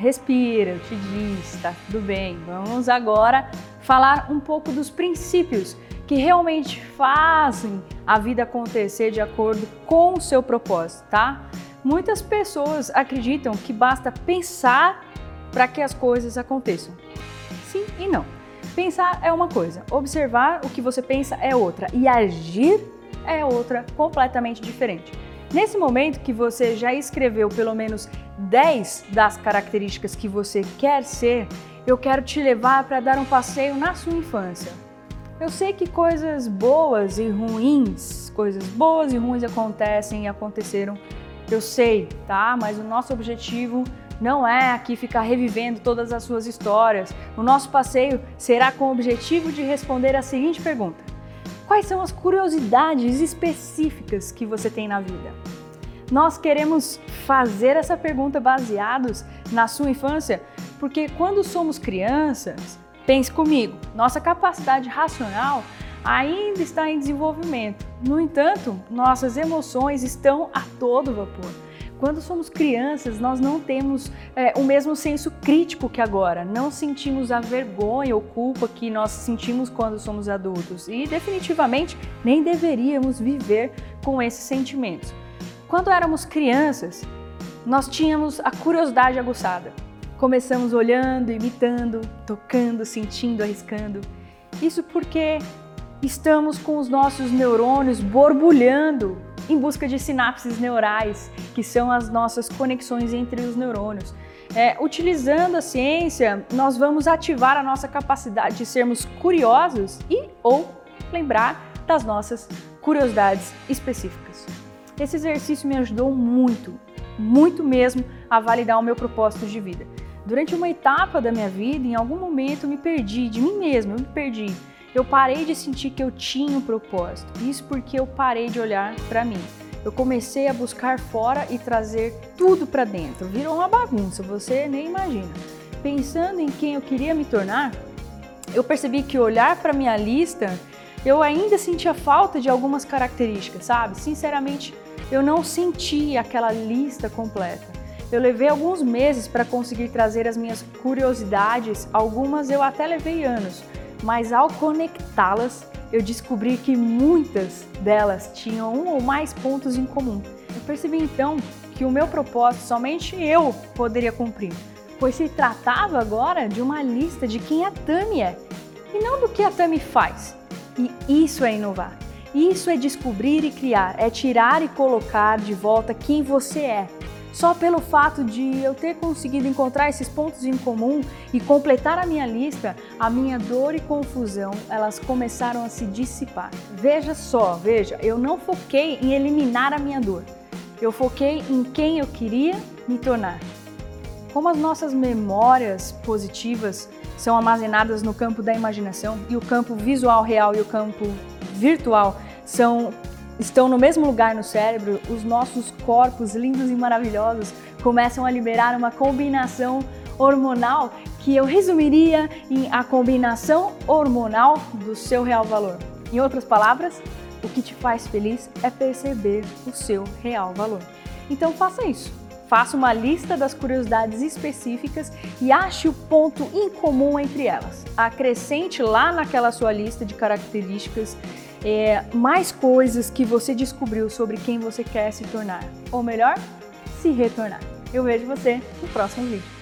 respira, eu te disse, tá tudo bem. Vamos agora falar um pouco dos princípios que realmente fazem a vida acontecer de acordo com o seu propósito, tá? Muitas pessoas acreditam que basta pensar para que as coisas aconteçam. Sim e não. Pensar é uma coisa, observar o que você pensa é outra e agir é outra completamente diferente. Nesse momento que você já escreveu pelo menos 10 das características que você quer ser, eu quero te levar para dar um passeio na sua infância. Eu sei que coisas boas e ruins, coisas boas e ruins acontecem e aconteceram. Eu sei, tá? Mas o nosso objetivo não é aqui ficar revivendo todas as suas histórias. O nosso passeio será com o objetivo de responder a seguinte pergunta: Quais são as curiosidades específicas que você tem na vida? Nós queremos fazer essa pergunta baseados na sua infância, porque quando somos crianças, pense comigo, nossa capacidade racional ainda está em desenvolvimento. No entanto, nossas emoções estão a todo vapor. Quando somos crianças, nós não temos é, o mesmo senso crítico que agora. Não sentimos a vergonha ou culpa que nós sentimos quando somos adultos. E definitivamente nem deveríamos viver com esses sentimentos. Quando éramos crianças, nós tínhamos a curiosidade aguçada. Começamos olhando, imitando, tocando, sentindo, arriscando. Isso porque estamos com os nossos neurônios borbulhando em busca de sinapses neurais, que são as nossas conexões entre os neurônios. É, utilizando a ciência, nós vamos ativar a nossa capacidade de sermos curiosos e ou lembrar das nossas curiosidades específicas. Esse exercício me ajudou muito, muito mesmo a validar o meu propósito de vida. Durante uma etapa da minha vida, em algum momento, me perdi de mim mesmo, eu me perdi eu parei de sentir que eu tinha um propósito. Isso porque eu parei de olhar para mim. Eu comecei a buscar fora e trazer tudo para dentro. Virou uma bagunça, você nem imagina. Pensando em quem eu queria me tornar, eu percebi que olhar para minha lista, eu ainda sentia falta de algumas características, sabe? Sinceramente, eu não senti aquela lista completa. Eu levei alguns meses para conseguir trazer as minhas curiosidades, algumas eu até levei anos, mas ao conectá-las, eu descobri que muitas delas tinham um ou mais pontos em comum. Eu percebi então que o meu propósito somente eu poderia cumprir, pois se tratava agora de uma lista de quem a Tami é e não do que a Tami faz. E isso é inovar. Isso é descobrir e criar, é tirar e colocar de volta quem você é só pelo fato de eu ter conseguido encontrar esses pontos em comum e completar a minha lista, a minha dor e confusão, elas começaram a se dissipar. Veja só, veja, eu não foquei em eliminar a minha dor. Eu foquei em quem eu queria me tornar. Como as nossas memórias positivas são armazenadas no campo da imaginação e o campo visual real e o campo virtual são estão no mesmo lugar no cérebro, os nossos corpos lindos e maravilhosos começam a liberar uma combinação hormonal que eu resumiria em a combinação hormonal do seu real valor. Em outras palavras, o que te faz feliz é perceber o seu real valor. Então faça isso. Faça uma lista das curiosidades específicas e ache o ponto em comum entre elas. Acrescente lá naquela sua lista de características é, mais coisas que você descobriu sobre quem você quer se tornar, ou melhor, se retornar. Eu vejo você no próximo vídeo.